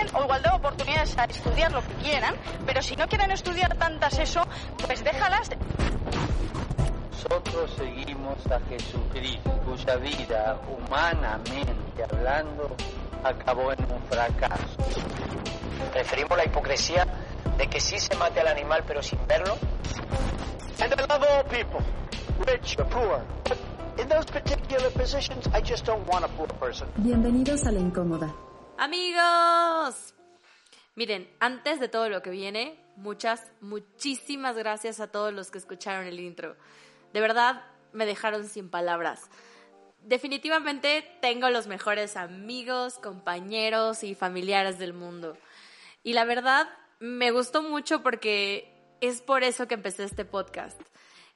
tienen igualdad de oportunidades a estudiar lo que quieran, pero si no quieren estudiar tantas eso, pues déjalas. Nosotros seguimos a Jesucristo, cuya vida, humanamente hablando, acabó en un fracaso. Preferimos la hipocresía de que sí se mate al animal pero sin verlo. And I love all people, rich or poor. But in those particular positions, I just don't want a poor person. Bienvenidos a La Incómoda. Amigos, miren, antes de todo lo que viene, muchas, muchísimas gracias a todos los que escucharon el intro. De verdad, me dejaron sin palabras. Definitivamente tengo los mejores amigos, compañeros y familiares del mundo. Y la verdad, me gustó mucho porque es por eso que empecé este podcast.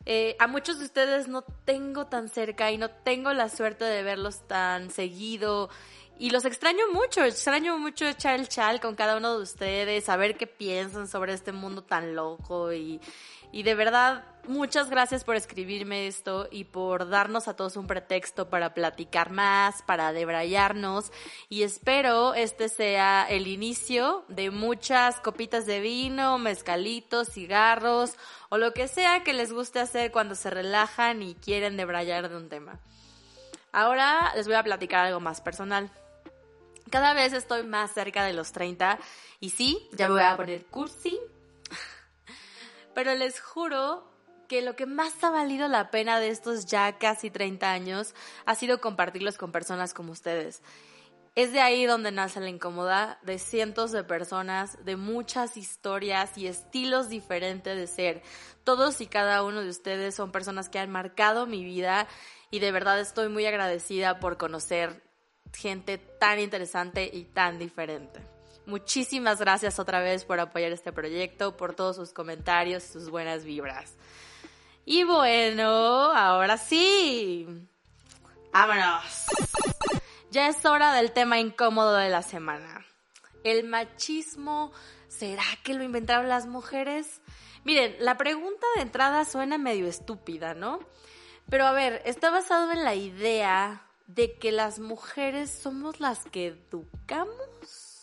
Eh, a muchos de ustedes no tengo tan cerca y no tengo la suerte de verlos tan seguido. Y los extraño mucho, extraño mucho echar el chal con cada uno de ustedes, saber qué piensan sobre este mundo tan loco y, y de verdad, muchas gracias por escribirme esto y por darnos a todos un pretexto para platicar más, para debrayarnos. Y espero este sea el inicio de muchas copitas de vino, mezcalitos, cigarros o lo que sea que les guste hacer cuando se relajan y quieren debrayar de un tema. Ahora les voy a platicar algo más personal. Cada vez estoy más cerca de los 30 y sí, ya me voy a poner cursi pero les juro que lo que más ha valido la pena de estos ya casi 30 años ha sido compartirlos con personas como ustedes. Es de ahí donde nace la incómoda de cientos de personas, de muchas historias y estilos diferentes de ser. Todos y cada uno de ustedes son personas que han marcado mi vida y de verdad estoy muy agradecida por conocer gente tan interesante y tan diferente. Muchísimas gracias otra vez por apoyar este proyecto, por todos sus comentarios sus buenas vibras. Y bueno, ahora sí. Vámonos. Ya es hora del tema incómodo de la semana. ¿El machismo será que lo inventaron las mujeres? Miren, la pregunta de entrada suena medio estúpida, ¿no? Pero a ver, está basado en la idea de que las mujeres somos las que educamos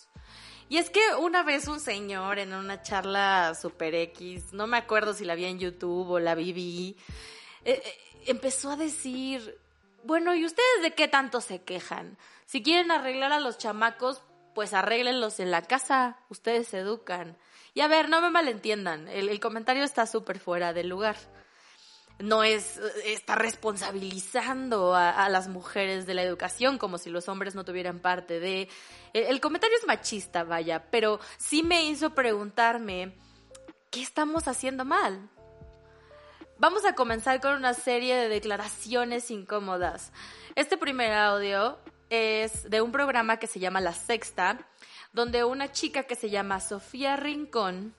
y es que una vez un señor en una charla super X, no me acuerdo si la vi en YouTube o la vi, eh, eh, empezó a decir, bueno, ¿y ustedes de qué tanto se quejan? Si quieren arreglar a los chamacos, pues arréglenlos en la casa, ustedes se educan. Y a ver, no me malentiendan, el, el comentario está súper fuera del lugar no es, está responsabilizando a, las mujeres de la educación como si los hombres no tuvieran parte de... El, comentario es machista, vaya, pero sí me hizo preguntarme, ¿qué estamos haciendo mal? Vamos a comenzar con una serie de declaraciones incómodas. Este primer audio es de un programa que se llama La Sexta, donde una chica que se llama Sofía Rincón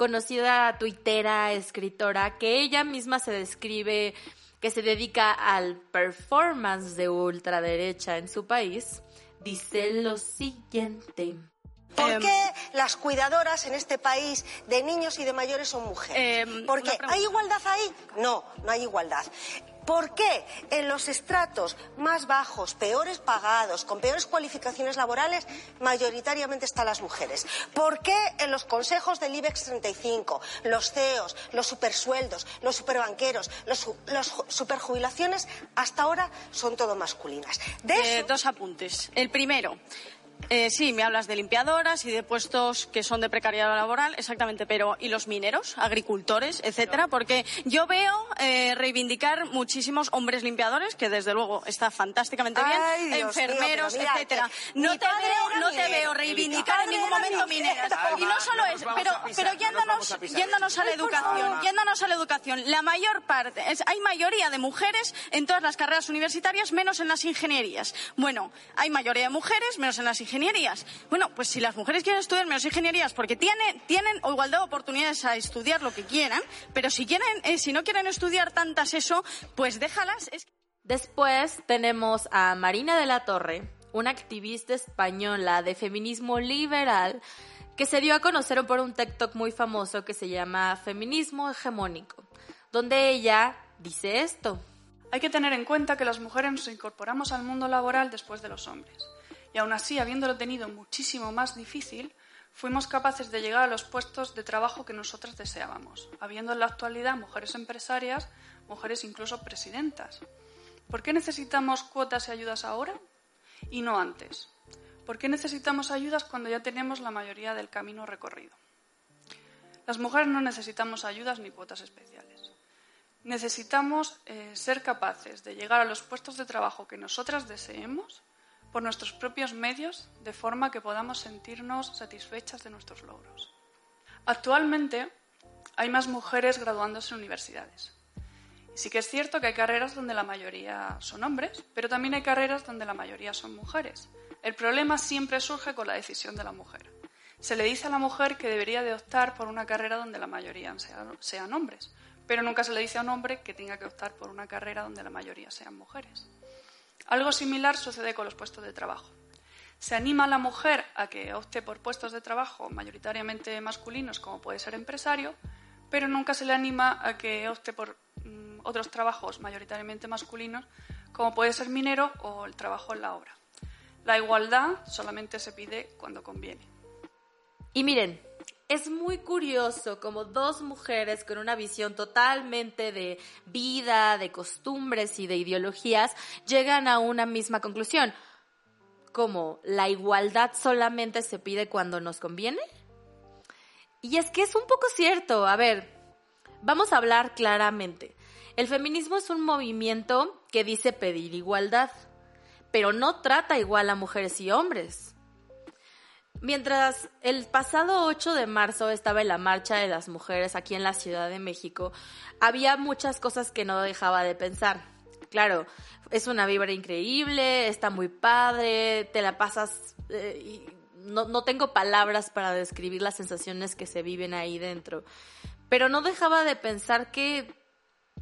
conocida tuitera, escritora, que ella misma se describe que se dedica al performance de ultraderecha en su país, dice lo siguiente. ¿Por em, qué las cuidadoras en este país de niños y de mayores son mujeres? Em, ¿Por qué? ¿Hay igualdad ahí? No, no hay igualdad. ¿Por qué en los estratos más bajos, peores pagados, con peores cualificaciones laborales, mayoritariamente están las mujeres? ¿Por qué en los consejos del IBEX 35, los CEOs, los supersueldos, los superbanqueros, los, los superjubilaciones, hasta ahora son todo masculinas? De eh, dos apuntes. El primero, eh, sí, me hablas de limpiadoras y de puestos que son de precariedad laboral, exactamente, pero ¿y los mineros, agricultores, etcétera? Porque yo veo eh, reivindicar muchísimos hombres limpiadores, que desde luego está fantásticamente bien, enfermeros, etcétera. No te veo, no te veo reivindicar en ningún momento mineras. Y no solo eso, pero, pero yéndonos, yéndonos a la educación, yéndonos a la educación, la mayor parte, hay mayoría de mujeres en todas las carreras universitarias, menos en las ingenierías. Bueno, hay mayoría de mujeres, menos en las ingenierías ingenierías. Bueno, pues si las mujeres quieren estudiar menos ingenierías porque tienen, tienen igualdad de oportunidades a estudiar lo que quieran, pero si, quieren, eh, si no quieren estudiar tantas eso, pues déjalas. Después tenemos a Marina de la Torre, una activista española de feminismo liberal que se dio a conocer por un TikTok muy famoso que se llama Feminismo Hegemónico, donde ella dice esto. Hay que tener en cuenta que las mujeres nos incorporamos al mundo laboral después de los hombres Y aún así, habiéndolo tenido muchísimo más difícil, fuimos capaces de llegar a los puestos de trabajo que nosotras deseábamos, habiendo en la actualidad mujeres empresarias, mujeres incluso presidentas. ¿Por qué necesitamos cuotas y ayudas ahora y no antes? ¿Por qué necesitamos ayudas cuando ya tenemos la mayoría del camino recorrido? Las mujeres no necesitamos ayudas ni cuotas especiales. Necesitamos eh, ser capaces de llegar a los puestos de trabajo que nosotras deseemos por nuestros propios medios, de forma que podamos sentirnos satisfechas de nuestros logros. Actualmente hay más mujeres graduándose en universidades. sí que es cierto que hay carreras donde la mayoría son hombres, pero también hay carreras donde la mayoría son mujeres. El problema siempre surge con la decisión de la mujer. Se le dice a la mujer que debería de optar por una carrera donde la mayoría sean hombres, pero nunca se le dice a un hombre que tenga que optar por una carrera donde la mayoría sean mujeres. Algo similar sucede con los puestos de trabajo. Se anima a la mujer a que opte por puestos de trabajo mayoritariamente masculinos, como puede ser empresario, pero nunca se le anima a que opte por mm, otros trabajos mayoritariamente masculinos, como puede ser minero o el trabajo en la obra. La igualdad solamente se pide cuando conviene. Y miren, es muy curioso como dos mujeres con una visión totalmente de vida, de costumbres y de ideologías llegan a una misma conclusión. Como la igualdad solamente se pide cuando nos conviene. Y es que es un poco cierto. A ver, vamos a hablar claramente. El feminismo es un movimiento que dice pedir igualdad, pero no trata igual a mujeres y hombres. Mientras el pasado 8 de marzo estaba en la marcha de las mujeres aquí en la Ciudad de México, había muchas cosas que no dejaba de pensar. Claro, es una vibra increíble, está muy padre, te la pasas eh, y no, no tengo palabras para describir las sensaciones que se viven ahí dentro. Pero no dejaba de pensar que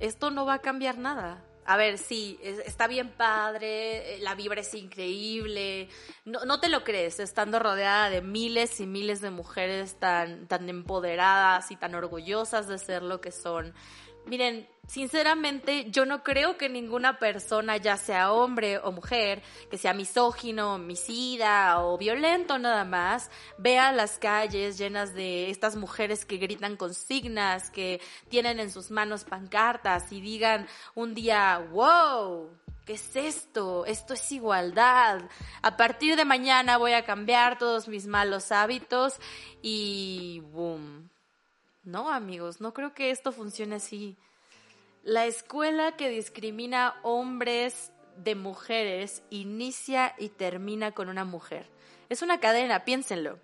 esto no va a cambiar nada a ver, sí, está bien padre, eh, la vibra es increíble, no, no, te lo crees, estando rodeada de miles y miles de mujeres tan, tan empoderadas y tan orgullosas de ser lo que son. Miren, sinceramente yo no creo que ninguna persona, ya sea hombre o mujer, que sea misógino, homicida o violento nada más, vea las calles llenas de estas mujeres que gritan consignas, que tienen en sus manos pancartas y digan un día, wow, ¿qué es esto? Esto es igualdad. A partir de mañana voy a cambiar todos mis malos hábitos y boom no, amigos, no creo que esto funcione así. La escuela que discrimina hombres de mujeres inicia y termina con una mujer. Es una cadena, piénsenlo.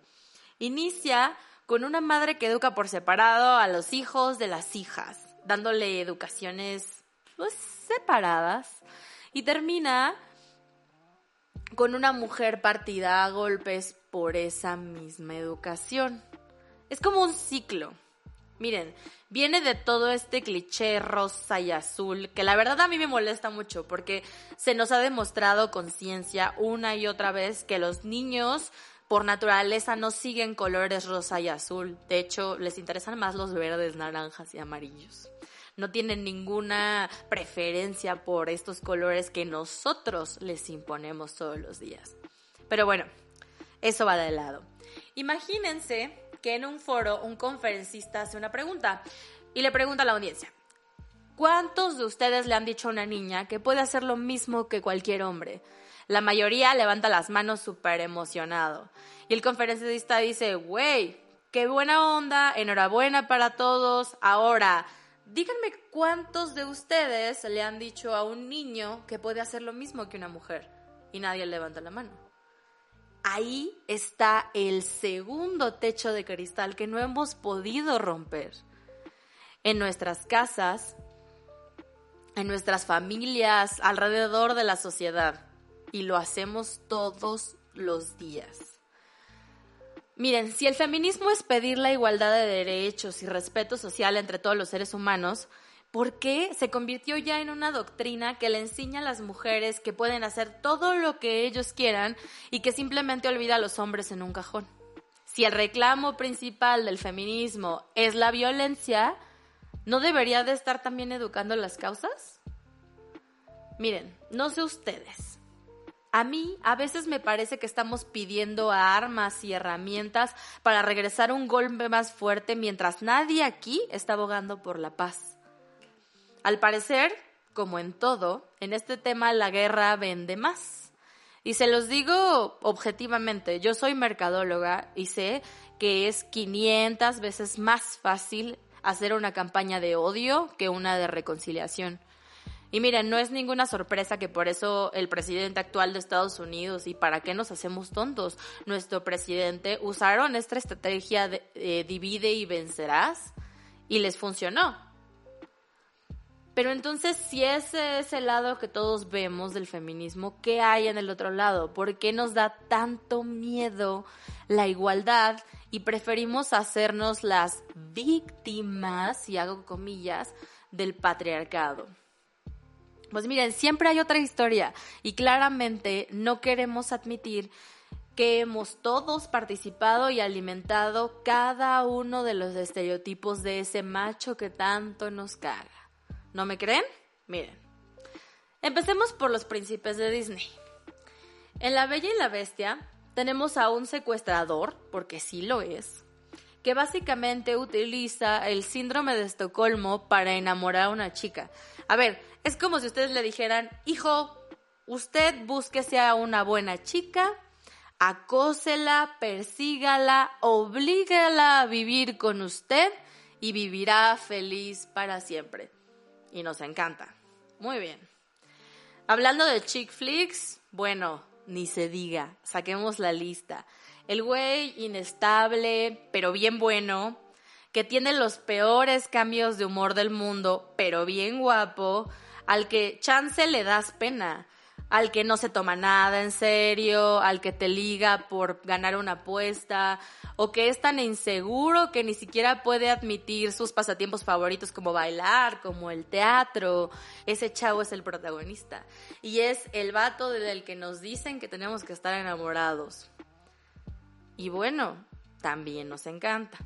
Inicia con una madre que educa por separado a los hijos de las hijas, dándole educaciones pues, separadas. Y termina con una mujer partida a golpes por esa misma educación. Es como un ciclo. Miren, viene de todo este cliché rosa y azul, que la verdad a mí me molesta mucho porque se nos ha demostrado con ciencia una y otra vez que los niños por naturaleza no siguen colores rosa y azul. De hecho, les interesan más los verdes, naranjas y amarillos. No tienen ninguna preferencia por estos colores que nosotros les imponemos todos los días. Pero bueno, eso va de lado. Imagínense que en un foro un conferencista hace una pregunta y le pregunta a la audiencia, ¿cuántos de ustedes le han dicho a una niña que puede hacer lo mismo que cualquier hombre? La mayoría levanta las manos súper emocionado. Y el conferencista dice, güey, qué buena onda, enhorabuena para todos. Ahora, díganme cuántos de ustedes le han dicho a un niño que puede hacer lo mismo que una mujer. Y nadie levanta la mano ahí está el segundo techo de cristal que no hemos podido romper. En nuestras casas, en nuestras familias, alrededor de la sociedad. Y lo hacemos todos los días. Miren, si el feminismo es pedir la igualdad de derechos y respeto social entre todos los seres humanos, ¿Por qué se convirtió ya en una doctrina que le enseña a las mujeres que pueden hacer todo lo que ellos quieran y que simplemente olvida a los hombres en un cajón. Si el reclamo principal del feminismo es la violencia, ¿no debería de estar también educando las causas? Miren, no sé ustedes. a mí a veces me parece que estamos pidiendo armas y herramientas para regresar un golpe más fuerte mientras nadie aquí está abogando por la paz. Al parecer, como en todo, en este tema la guerra vende más. Y se los digo objetivamente, yo soy mercadóloga y sé que es 500 veces más fácil hacer una campaña de odio que una de reconciliación. Y miren, no es ninguna sorpresa que por eso el presidente actual de Estados Unidos y para qué nos hacemos tontos, nuestro presidente usaron esta estrategia de eh, divide y vencerás y les funcionó. Pero entonces, si ese es el lado que todos vemos del feminismo, ¿qué hay en el otro lado? ¿Por qué nos da tanto miedo la igualdad y preferimos hacernos las víctimas, y hago comillas, del patriarcado? Pues miren, siempre hay otra historia y claramente no queremos admitir que hemos todos participado y alimentado cada uno de los estereotipos de ese macho que tanto nos caga. ¿No me creen? Miren. Empecemos por los príncipes de Disney. En La Bella y la Bestia tenemos a un secuestrador, porque sí lo es, que básicamente utiliza el síndrome de Estocolmo para enamorar a una chica. A ver, es como si ustedes le dijeran, hijo, usted búsquese a una buena chica, acósela, persígala, oblígala a vivir con usted y vivirá feliz para siempre. Y nos encanta. Muy bien. Hablando de chick flicks, bueno, ni se diga, saquemos la lista. El güey inestable, pero bien bueno, que tiene los peores cambios de humor del mundo, pero bien guapo, al que chance le das pena, al que no se toma nada en serio, al que te liga por ganar una apuesta, o que es tan inseguro que ni siquiera puede admitir sus pasatiempos favoritos como bailar, como el teatro. Ese chavo es el protagonista. Y es el vato del que nos dicen que tenemos que estar enamorados. Y bueno, también nos encanta.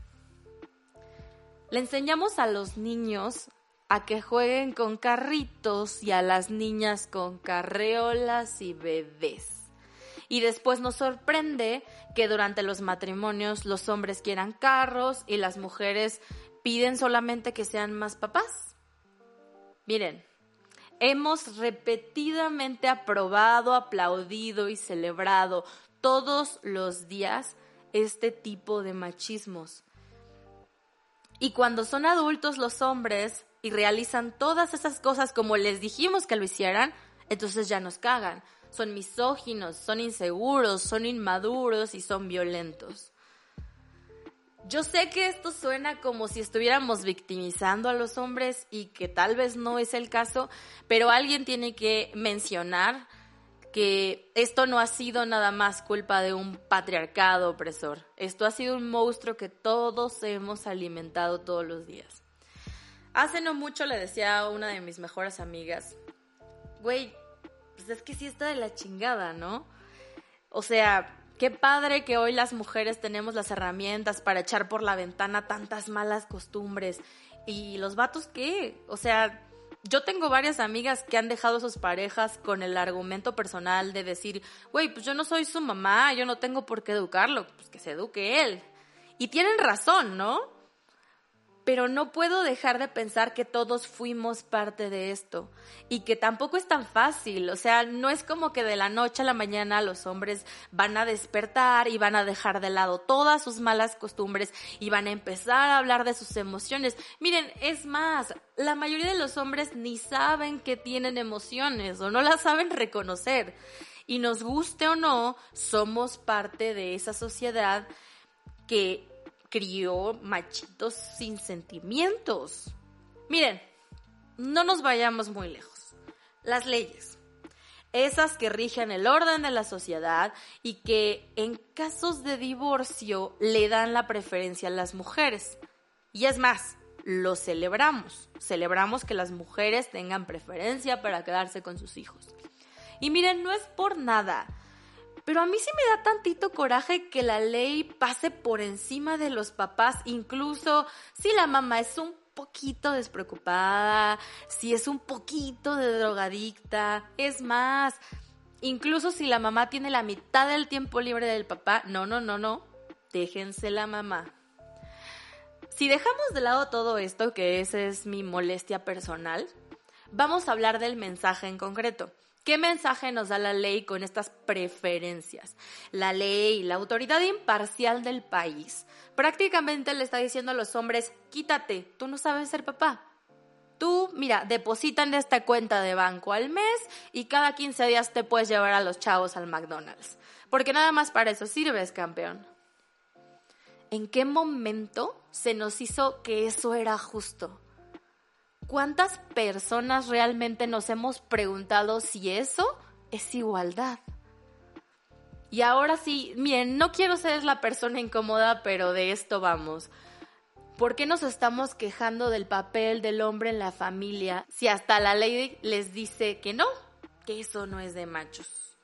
Le enseñamos a los niños a que jueguen con carritos y a las niñas con carreolas y bebés. Y después nos sorprende que durante los matrimonios los hombres quieran carros y las mujeres piden solamente que sean más papás. Miren, hemos repetidamente aprobado, aplaudido y celebrado todos los días este tipo de machismos. Y cuando son adultos los hombres y realizan todas esas cosas como les dijimos que lo hicieran, entonces ya nos cagan. Son misóginos, son inseguros, son inmaduros y son violentos. Yo sé que esto suena como si estuviéramos victimizando a los hombres y que tal vez no es el caso, pero alguien tiene que mencionar que esto no ha sido nada más culpa de un patriarcado opresor. Esto ha sido un monstruo que todos hemos alimentado todos los días. Hace no mucho le decía a una de mis mejores amigas, güey, pues es que sí está de la chingada, ¿no? O sea, qué padre que hoy las mujeres tenemos las herramientas para echar por la ventana tantas malas costumbres. ¿Y los vatos qué? O sea, yo tengo varias amigas que han dejado a sus parejas con el argumento personal de decir, güey, pues yo no soy su mamá, yo no tengo por qué educarlo, pues que se eduque él. Y tienen razón, ¿no? Pero no puedo dejar de pensar que todos fuimos parte de esto y que tampoco es tan fácil, o sea, no es como que de la noche a la mañana los hombres van a despertar y van a dejar de lado todas sus malas costumbres y van a empezar a hablar de sus emociones. Miren, es más, la mayoría de los hombres ni saben que tienen emociones o no las saben reconocer. Y nos guste o no, somos parte de esa sociedad que crió machitos sin sentimientos. Miren, no nos vayamos muy lejos. Las leyes, esas que rigen el orden de la sociedad y que en casos de divorcio le dan la preferencia a las mujeres. Y es más, lo celebramos. Celebramos que las mujeres tengan preferencia para quedarse con sus hijos. Y miren, no es por nada. Pero a mí sí me da tantito coraje que la ley pase por encima de los papás, incluso si la mamá es un poquito despreocupada, si es un poquito de drogadicta. Es más, Incluso si la mamá tiene la mitad del tiempo libre del papá, no, no, no, no, déjense la mamá. Si dejamos de lado todo esto, que esa es mi molestia personal, vamos a hablar del mensaje en concreto. ¿Qué mensaje nos da la ley con estas preferencias? La ley, la autoridad imparcial del país, prácticamente le está diciendo a los hombres, quítate, tú no sabes ser papá. Tú, mira, depositan de esta cuenta de banco al mes y cada 15 días te puedes llevar a los chavos al McDonald's. Porque nada más para eso sirves, campeón. ¿En qué momento se nos hizo que eso era justo? ¿Cuántas personas realmente nos hemos preguntado si eso es igualdad? Y ahora sí, miren, no quiero ser la persona incómoda, pero de esto vamos. ¿Por qué nos estamos quejando del papel del hombre en la familia si hasta la ley les dice que no, que eso no es de machos?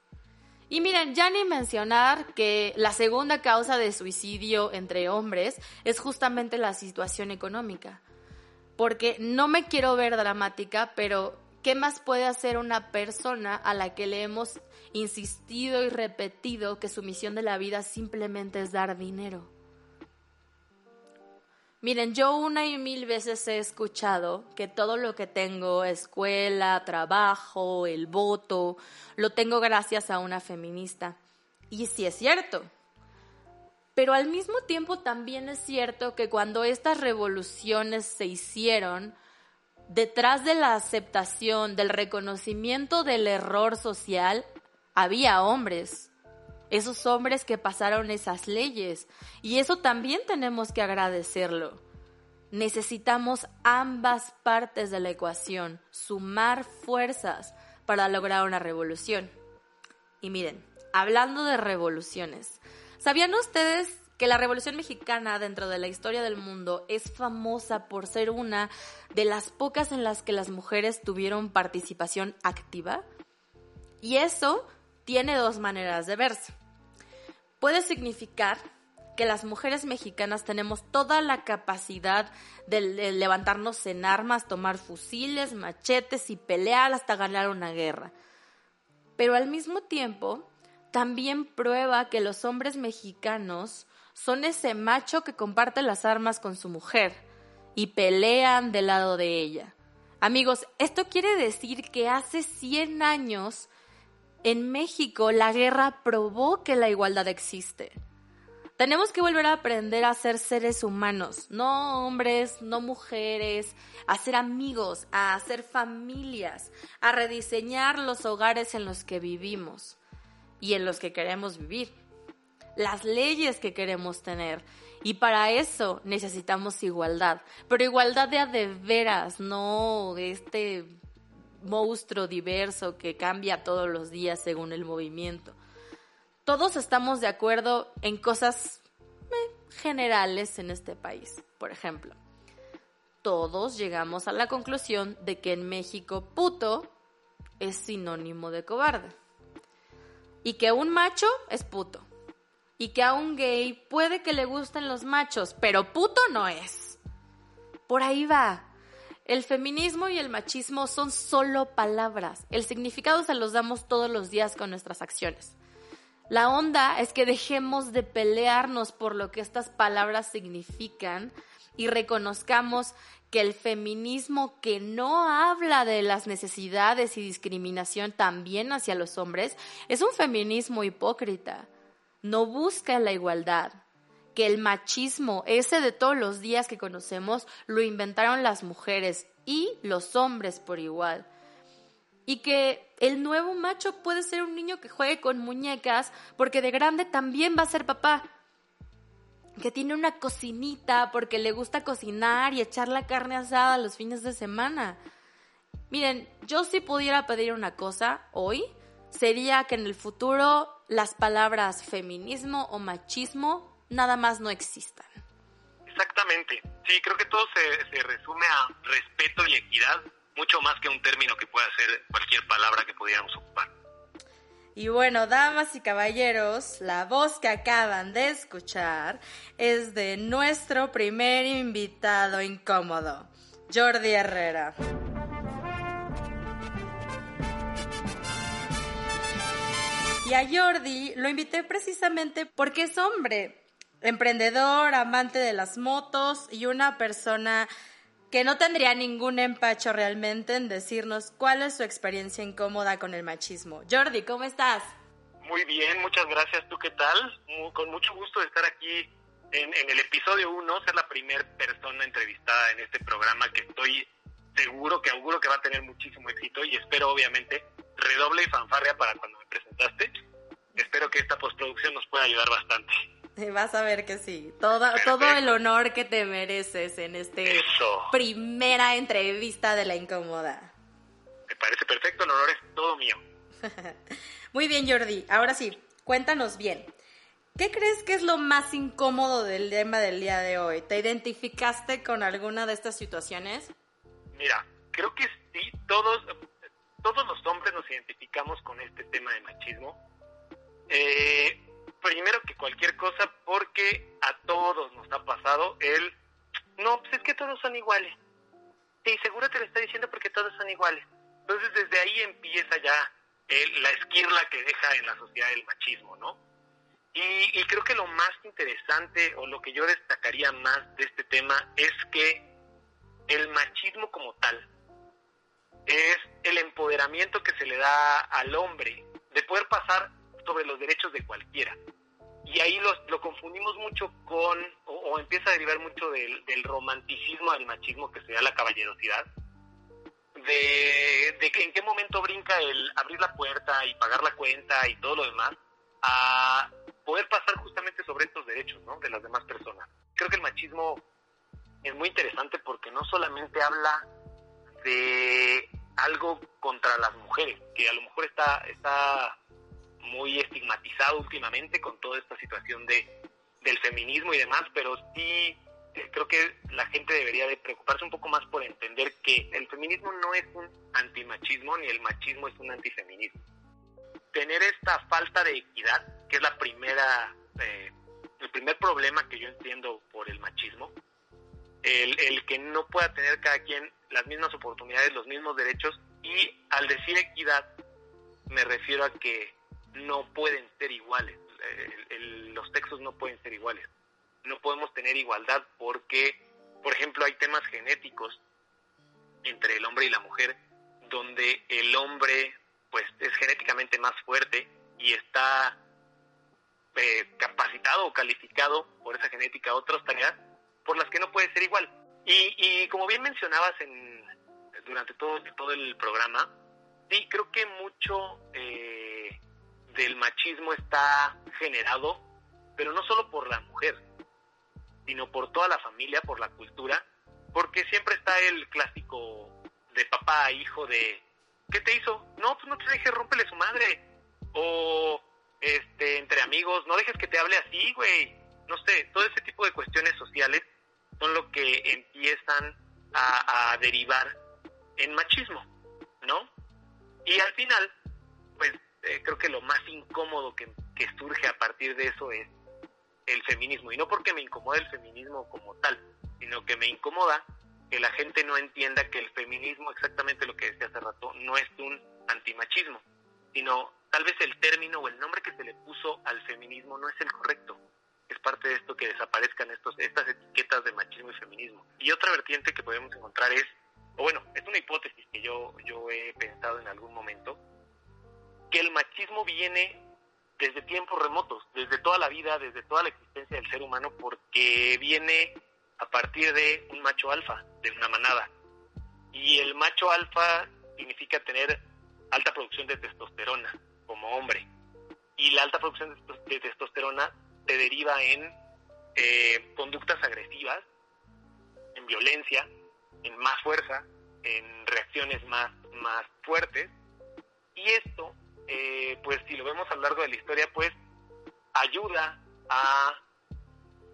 Y miren, ya ni mencionar que la segunda causa de suicidio entre hombres es justamente la situación económica. Porque no me quiero ver dramática, pero ¿qué más puede hacer una persona a la que le hemos insistido y repetido que su misión de la vida simplemente es dar dinero? Miren, yo una y mil veces he escuchado que todo lo que tengo, escuela, trabajo, el voto, lo tengo gracias a una feminista. Y sí es cierto. Pero al mismo tiempo también es cierto que cuando estas revoluciones se hicieron, detrás de la aceptación, del reconocimiento del error social, había hombres esos hombres que pasaron esas leyes. Y eso también tenemos que agradecerlo. Necesitamos ambas partes de la ecuación, sumar fuerzas para lograr una revolución. Y miren, hablando de revoluciones, ¿sabían ustedes que la Revolución Mexicana dentro de la historia del mundo es famosa por ser una de las pocas en las que las mujeres tuvieron participación activa? Y eso tiene dos maneras de verse puede significar que las mujeres mexicanas tenemos toda la capacidad de, levantarnos en armas, tomar fusiles, machetes y pelear hasta ganar una guerra. Pero al mismo tiempo, también prueba que los hombres mexicanos son ese macho que comparte las armas con su mujer y pelean del lado de ella. Amigos, esto quiere decir que hace 100 años en México la guerra probó que la igualdad existe. Tenemos que volver a aprender a ser seres humanos, no hombres, no mujeres, a ser amigos, a hacer familias, a rediseñar los hogares en los que vivimos y en los que queremos vivir, las leyes que queremos tener. Y para eso necesitamos igualdad, pero igualdad de a de veras, no este monstruo diverso que cambia todos los días según el movimiento. Todos estamos de acuerdo en cosas eh, generales en este país. Por ejemplo, todos llegamos a la conclusión de que en México puto es sinónimo de cobarde. Y que un macho es puto. Y que a un gay puede que le gusten los machos, pero puto no es. Por ahí va. El feminismo y el machismo son solo palabras. El significado se los damos todos los días con nuestras acciones. La onda es que dejemos de pelearnos por lo que estas palabras significan y reconozcamos que el feminismo que no habla de las necesidades y discriminación también hacia los hombres es un feminismo hipócrita. No busca la igualdad, que el machismo, ese de todos los días que conocemos, lo inventaron las mujeres y los hombres por igual. Y que el nuevo macho puede ser un niño que juegue con muñecas porque de grande también va a ser papá. Que tiene una cocinita porque le gusta cocinar y echar la carne asada los fines de semana. Miren, yo si pudiera pedir una cosa hoy, sería que en el futuro las palabras feminismo o machismo nada más no existan. Exactamente. Sí, creo que todo se, resume a respeto y equidad, mucho más que un término que pueda ser cualquier palabra que pudiéramos ocupar. Y bueno, damas y caballeros, la voz que acaban de escuchar es de nuestro primer invitado incómodo, Jordi Herrera. Y a Jordi lo invité precisamente porque es hombre, emprendedor, amante de las motos y una persona que no tendría ningún empacho realmente en decirnos cuál es su experiencia incómoda con el machismo. Jordi, ¿cómo estás? Muy bien, muchas gracias. ¿Tú qué tal? con mucho gusto de estar aquí en, el episodio 1, ser la primera persona entrevistada en este programa que estoy seguro, que auguro que va a tener muchísimo éxito y espero obviamente redoble y fanfarria para cuando me presentaste. Espero que esta postproducción nos pueda ayudar bastante. Vas a ver que sí. Todo, todo el honor que te mereces en este primera entrevista de la incómoda. Me parece perfecto, el honor es todo mío. Muy bien, Jordi. Ahora sí, cuéntanos bien. ¿Qué crees que es lo más incómodo del tema del día de hoy? ¿Te identificaste con alguna de estas situaciones? Mira, creo que sí, todos, todos los hombres nos identificamos con este tema de machismo. Eh, primero que cualquier cosa, porque a todos nos ha pasado el, no, pues es que todos son iguales. Sí, seguro te lo está diciendo porque todos son iguales. Entonces desde ahí empieza ya la esquirla que deja en la sociedad el machismo, ¿no? Y, creo que lo más interesante o lo que yo destacaría más de este tema es que el machismo como tal es el empoderamiento que se le da al hombre de poder pasar sobre los derechos de cualquiera. Y ahí lo, confundimos mucho con, o, empieza a derivar mucho del, romanticismo del machismo que se da la caballerosidad, de, de que en qué momento brinca el abrir la puerta y pagar la cuenta y todo lo demás, a poder pasar justamente sobre estos derechos ¿no? de las demás personas. Creo que el machismo es muy interesante porque no solamente habla de algo contra las mujeres, que a lo mejor está, está muy estigmatizado últimamente con toda esta situación de, del feminismo y demás, pero sí eh, creo que la gente debería de preocuparse un poco más por entender que el feminismo no es un antimachismo ni el machismo es un antifeminismo. Tener esta falta de equidad, que es la primera, eh, el primer problema que yo entiendo por el machismo, el, el que no pueda tener cada quien las mismas oportunidades, los mismos derechos, y al decir equidad me refiero a que no pueden ser iguales, los textos no pueden ser iguales, no podemos tener igualdad porque, por ejemplo, hay temas genéticos entre el hombre y la mujer, donde el hombre pues es genéticamente más fuerte y está eh, capacitado o calificado por esa genética a otras tareas por las que no puede ser igual. Y, y como bien mencionabas en, durante todo, todo el programa, sí, creo que mucho eh, del machismo está generado, pero no solo por la mujer, sino por toda la familia, por la cultura, porque siempre está el clásico de papá a hijo de ¿qué te hizo? No, pues no te dejes, rómpele su madre. O, este, entre amigos, no dejes que te hable así, güey. No sé, todo ese tipo de cuestiones sociales son lo que empiezan a, derivar en machismo, ¿no? Y al final, pues eh, creo que lo más incómodo que, que surge a partir de eso es el feminismo. Y no porque me incomoda el feminismo como tal, sino que me incomoda que la gente no entienda que el feminismo, exactamente lo que decía hace rato, no es un antimachismo, sino tal vez el término o el nombre que se le puso al feminismo no es el correcto. Es parte de esto que desaparezcan estos, estas etiquetas de machismo y feminismo. Y otra vertiente que podemos encontrar es, o bueno, es una hipótesis que yo, yo he pensado en algún momento, que el machismo viene desde tiempos remotos, desde toda la vida, desde toda la existencia del ser humano, porque viene a partir de un macho alfa, de una manada. Y el macho alfa significa tener alta producción de testosterona como hombre. Y la alta producción de testosterona te deriva en eh, conductas agresivas, en violencia, en más fuerza, en reacciones más, más fuertes. Y esto, eh, pues si lo vemos a lo largo de la historia, pues ayuda a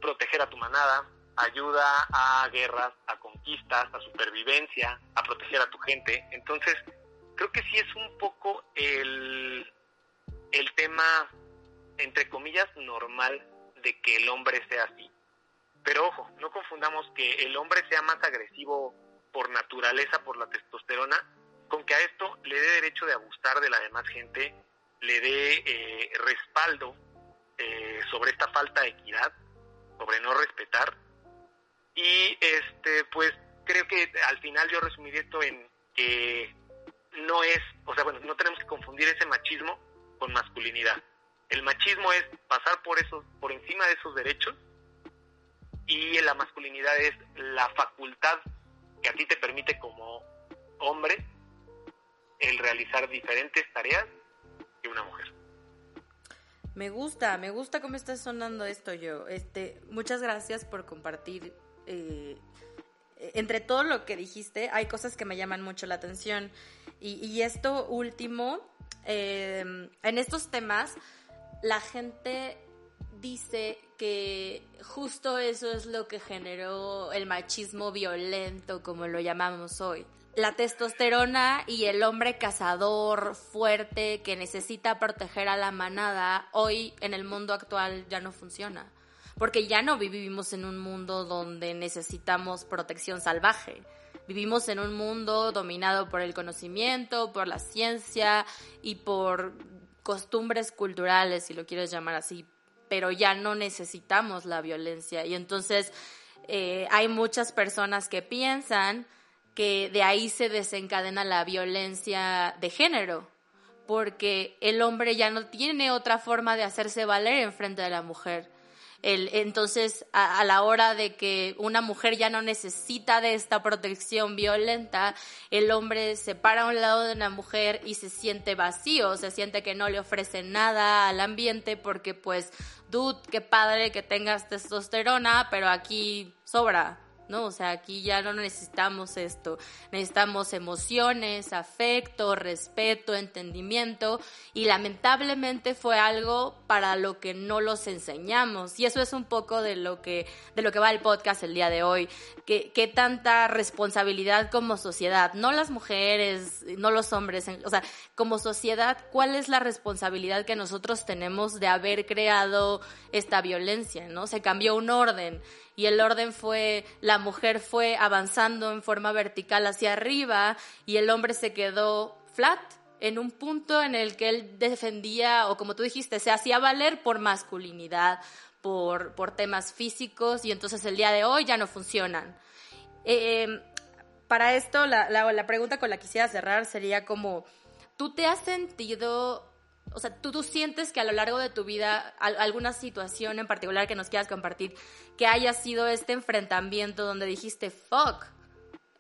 proteger a tu manada, ayuda a guerras, a conquistas, a supervivencia, a proteger a tu gente. Entonces, creo que sí es un poco el, el tema, entre comillas, normal de que el hombre sea así. Pero ojo, no confundamos que el hombre sea más agresivo por naturaleza, por la testosterona, con que a esto le dé derecho de abusar de la demás gente le dé eh, respaldo eh, sobre esta falta de equidad, sobre no respetar. Y este, pues creo que al final yo resumiría esto en que no es, o sea, bueno, no tenemos que confundir ese machismo con masculinidad. El machismo es pasar por eso, por encima de esos derechos y la masculinidad es la facultad que a ti te permite como hombre el realizar diferentes tareas que una mujer. Me gusta, me gusta cómo está sonando esto yo. Este, muchas gracias por compartir. Eh, entre todo lo que dijiste, hay cosas que me llaman mucho la atención. Y, esto último, eh, en estos temas, la gente dice que justo eso es lo que generó el machismo violento, como lo llamamos hoy. La testosterona y el hombre cazador fuerte que necesita proteger a la manada, hoy en el mundo actual ya no funciona. Porque ya no vivimos en un mundo donde necesitamos protección salvaje. Vivimos en un mundo dominado por el conocimiento, por la ciencia y por costumbres culturales, si lo quieres llamar así, pero ya no necesitamos la violencia. Y entonces eh, hay muchas personas que piensan que de ahí se desencadena la violencia de género, porque el hombre ya no tiene otra forma de hacerse valer en frente de la mujer. El, entonces, a, la hora de que una mujer ya no necesita de esta protección violenta, el hombre se para a un lado de una mujer y se siente vacío, se siente que no le ofrece nada al ambiente porque pues, dude, qué padre que tengas testosterona, pero aquí sobra. ¿No? O sea, aquí ya no necesitamos esto, necesitamos emociones, afecto, respeto, entendimiento. Y lamentablemente fue algo para lo que no los enseñamos. Y eso es un poco de lo que de lo que va el podcast el día de hoy, que, qué tanta responsabilidad como sociedad, no las mujeres, no los hombres, o sea, como sociedad, ¿cuál es la responsabilidad que nosotros tenemos de haber creado esta violencia, ¿no? Se cambió un orden y el orden fue, la mujer fue avanzando en forma vertical hacia arriba y el hombre se quedó flat en un punto en el que él defendía, o como tú dijiste, se hacía valer por masculinidad, por, por temas físicos, y entonces el día de hoy ya no funcionan. Eh, para esto, la, la, la pregunta con la que quisiera cerrar sería como, ¿tú te has sentido o sea, ¿tú, tú sientes que a lo largo de tu vida alguna situación en particular que nos quieras compartir, que haya sido este enfrentamiento donde dijiste, fuck,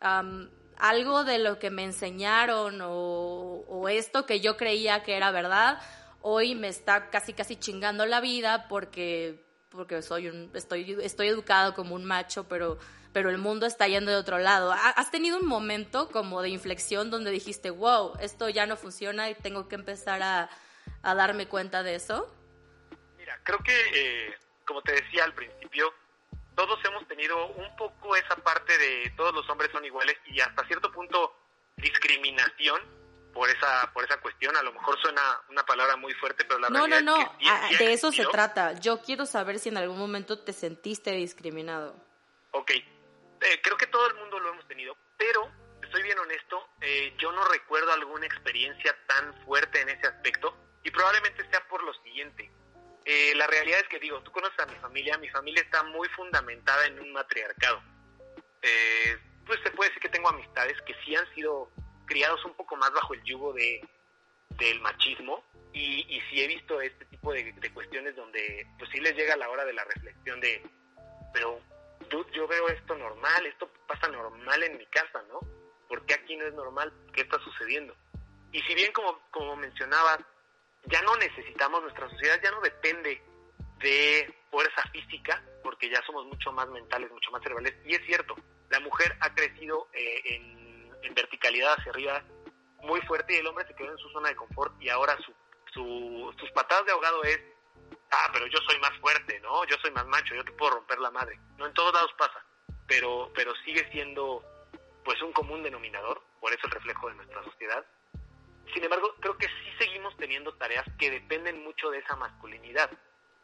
algo de lo que me enseñaron o, o, esto que yo creía que era verdad, hoy me está casi casi chingando la vida porque, porque soy un, estoy, estoy educado como un macho, pero pero el mundo está yendo de otro lado. ¿Has tenido un momento como de inflexión donde dijiste, wow, esto ya no funciona y tengo que empezar a, a darme cuenta de eso? Mira, creo que, eh, como te decía al principio, todos hemos tenido un poco esa parte de todos los hombres son iguales y hasta cierto punto discriminación por esa por esa cuestión. A lo mejor suena una palabra muy fuerte, pero la no, realidad no, no, es que ah, de eso se trata. Yo quiero saber si en algún momento te sentiste discriminado. Ok, eh, creo que todo el mundo lo hemos tenido, pero estoy bien honesto, eh, yo no recuerdo alguna experiencia tan fuerte en ese aspecto y probablemente sea por lo siguiente. Eh, la realidad es que digo, tú conoces a mi familia, mi familia está muy fundamentada en un matriarcado. Eh, pues se puede decir que tengo amistades que sí han sido criados un poco más bajo el yugo de, del machismo y, y sí he visto este tipo de, cuestiones donde pues sí les llega la hora de la reflexión de, pero yo veo esto normal, esto pasa normal en mi casa, ¿no? ¿Por qué aquí no es normal? ¿Qué está sucediendo? Y si bien como, como mencionabas, ya no necesitamos, nuestra sociedad ya no depende de fuerza física, porque ya somos mucho más mentales, mucho más cerebrales. Y es cierto, la mujer ha crecido eh, en, verticalidad hacia arriba muy fuerte y el hombre se quedó en su zona de confort y ahora su, sus patadas de ahogado es, ah, pero yo soy más fuerte, ¿no? Yo soy más macho, yo te puedo romper la madre. No en todos lados pasa, pero, pero sigue siendo pues un común denominador, por eso el reflejo de nuestra sociedad sin embargo, creo que sí seguimos teniendo tareas que dependen mucho de esa masculinidad.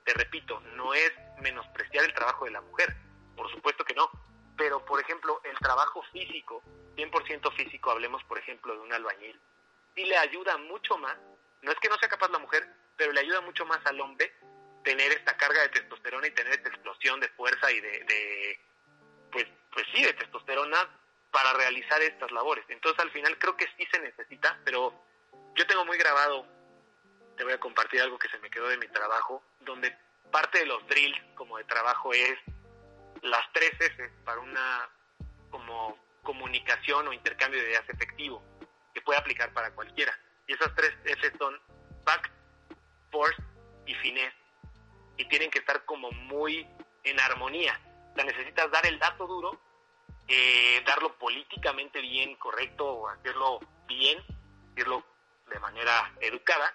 Te repito, no es menospreciar el trabajo de la mujer, por supuesto que no, pero por ejemplo, el trabajo físico, 100% físico, hablemos por ejemplo de un albañil, sí le ayuda mucho más No es que no sea capaz la mujer, pero le ayuda mucho más al hombre tener esta carga de testosterona y tener esta explosión de fuerza y de, pues, pues sí, de testosterona para realizar estas labores. Entonces al final creo que sí se necesita, pero yo tengo muy grabado, te voy a compartir algo que se me quedó de mi trabajo, donde parte de los drills como de trabajo es las tres S para una como comunicación o intercambio de ideas efectivo, que puede aplicar para cualquiera. Y esas tres S son back, force y finesse. Y tienen que estar como muy en armonía. Sea, necesitas dar el dato duro, eh, darlo políticamente bien, correcto, o hacerlo bien, decirlo de manera educada,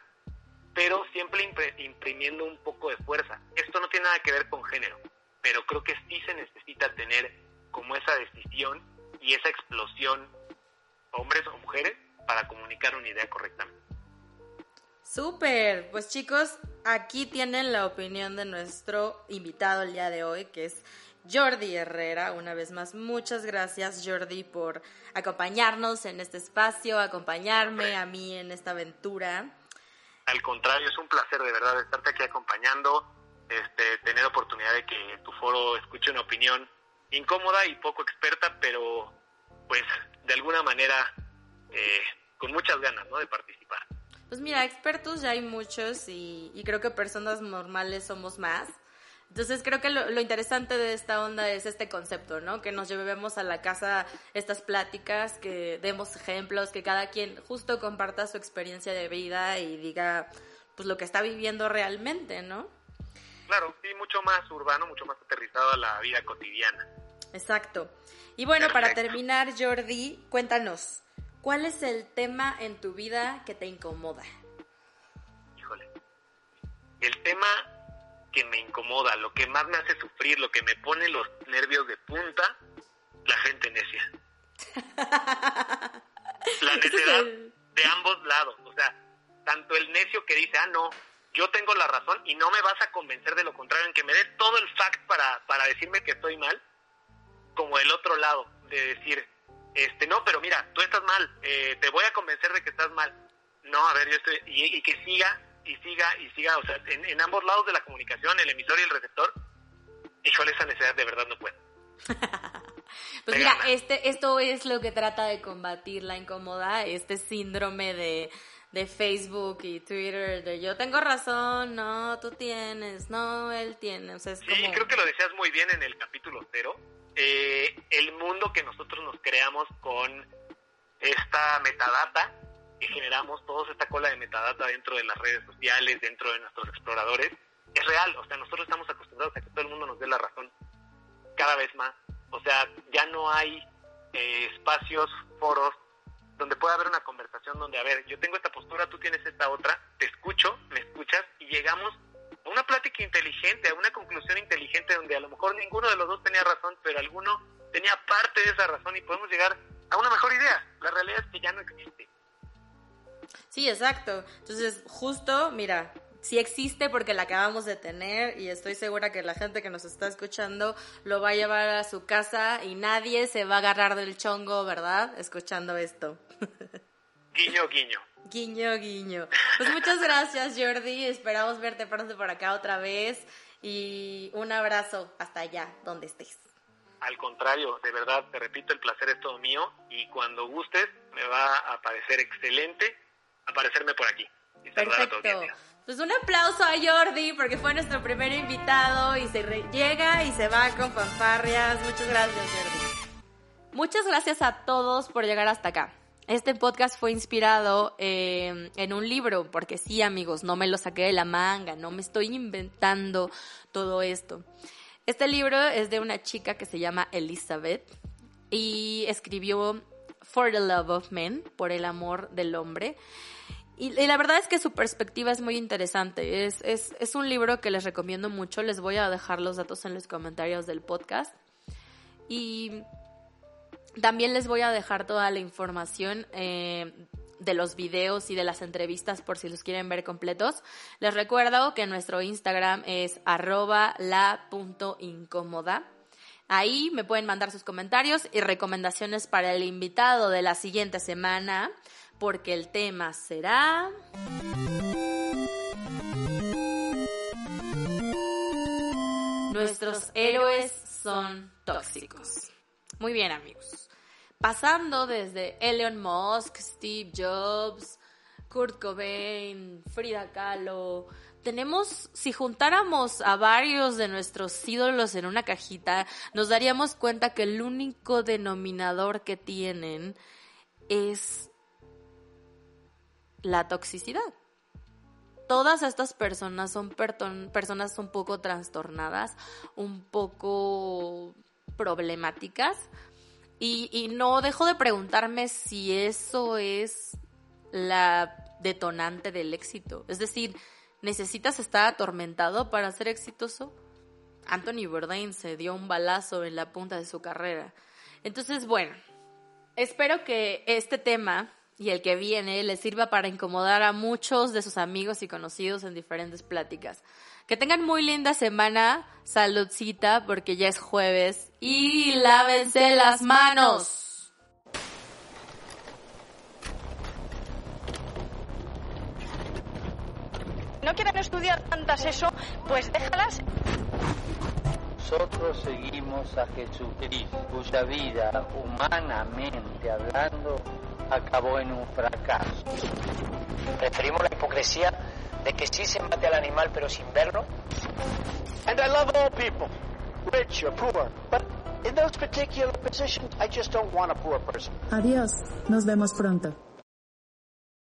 pero siempre imprimiendo un poco de fuerza. Esto no tiene nada que ver con género, pero creo que sí se necesita tener como esa decisión y esa explosión, hombres o mujeres, para comunicar una idea correctamente. Súper, pues chicos, aquí tienen la opinión de nuestro invitado el día de hoy, que es Jordi Herrera. Una vez más, muchas gracias Jordi por acompañarnos en este espacio, acompañarme a mí en esta aventura. Al contrario, es un placer de verdad estarte aquí acompañando, este, tener oportunidad de que tu foro escuche una opinión incómoda y poco experta, pero pues de alguna manera eh, con muchas ganas ¿no? de participar. Pues mira, expertos ya hay muchos y, y creo que personas normales somos más. Entonces creo que lo, interesante de esta onda es este concepto, ¿no? Que nos llevemos a la casa estas pláticas, que demos ejemplos, que cada quien justo comparta su experiencia de vida y diga pues lo que está viviendo realmente, ¿no? Claro, sí, mucho más urbano, mucho más aterrizado a la vida cotidiana. Exacto. Y bueno, para terminar, Jordi, cuéntanos, ¿cuál es el tema en tu vida que te incomoda? Híjole. El tema que me incomoda, lo que más me hace sufrir, lo que me pone los nervios de punta, la gente necia. la necedad de ambos lados, o sea, tanto el necio que dice, ah, no, yo tengo la razón y no me vas a convencer de lo contrario, en que me des todo el fact para, para decirme que estoy mal, como el otro lado, de decir, este, no, pero mira, tú estás mal, eh, te voy a convencer de que estás mal. No, a ver, yo estoy, y que siga y siga y siga, o sea, en, ambos lados de la comunicación, el emisor y el receptor, híjole, esa necesidad de verdad no puede. pues mira, este, esto es lo que trata de combatir la incómoda, este síndrome de, de Facebook y Twitter, de yo tengo razón, no, tú tienes, no, él tiene. O sea, es sí, creo que lo decías muy bien en el capítulo cero. Eh, el mundo que nosotros nos creamos con esta metadata que generamos, toda esta cola de metadata dentro de las redes sociales, dentro de nuestros exploradores, es real. O sea, nosotros estamos acostumbrados a que todo el mundo nos dé la razón cada vez más. O sea, ya no hay eh, espacios, foros, donde pueda haber una conversación donde, a ver, yo tengo esta postura, tú tienes esta otra, te escucho, me escuchas y llegamos a una plática inteligente, a una conclusión inteligente donde a lo mejor ninguno de los dos tenía razón, pero alguno tenía parte de esa razón y podemos llegar a una mejor idea. La realidad es que ya no existe. Sí, exacto. Entonces, justo, mira, sí existe porque la acabamos de tener y estoy segura que la gente que nos está escuchando lo va a llevar a su casa y nadie se va a agarrar del chongo, ¿verdad? Escuchando esto. Guiño, guiño. Guiño, guiño. Pues muchas gracias, Jordi. Esperamos verte pronto por acá otra vez y un abrazo hasta allá, donde estés. Al contrario, de verdad, te repito, el placer es todo mío y cuando gustes me va a parecer excelente aparecerme por aquí. Perfecto. Pues un aplauso a Jordi porque fue nuestro primer invitado y se llega y se va con fanfarrias. Muchas gracias, Jordi. Muchas gracias a todos por llegar hasta acá. Este podcast fue inspirado eh, en un libro, porque sí, amigos, no me lo saqué de la manga, no me estoy inventando todo esto. Este libro es de una chica que se llama Elizabeth y escribió For the Love of Men, por el amor del hombre. Y, la verdad es que su perspectiva es muy interesante. Es, es, es, un libro que les recomiendo mucho. Les voy a dejar los datos en los comentarios del podcast. Y también les voy a dejar toda la información eh, de los videos y de las entrevistas por si los quieren ver completos. Les recuerdo que nuestro Instagram es arroba la.incómoda. Ahí me pueden mandar sus comentarios y recomendaciones para el invitado de la siguiente semana porque el tema será... Nuestros héroes son tóxicos. Muy bien amigos. Pasando desde Elon Musk, Steve Jobs, Kurt Cobain, Frida Kahlo, tenemos, si juntáramos a varios de nuestros ídolos en una cajita, nos daríamos cuenta que el único denominador que tienen es la toxicidad. Todas estas personas son personas un poco trastornadas, un poco problemáticas, y, y no dejo de preguntarme si eso es la detonante del éxito. Es decir, ¿Necesitas estar atormentado para ser exitoso? Anthony Bourdain se dio un balazo en la punta de su carrera. Entonces, bueno, espero que este tema y el que viene les sirva para incomodar a muchos de sus amigos y conocidos en diferentes pláticas. Que tengan muy linda semana, saludcita, porque ya es jueves y lávense las manos. No quieren estudiar tantas eso, pues déjalas. Nosotros seguimos a Jesucristo, cuya vida, humanamente hablando, acabó en un fracaso. Preferimos la hipocresía de que sí se mate al animal pero sin verlo. And I love all people, rich or poor, but in those particular positions, I just don't want a poor person. Adiós, nos vemos pronto.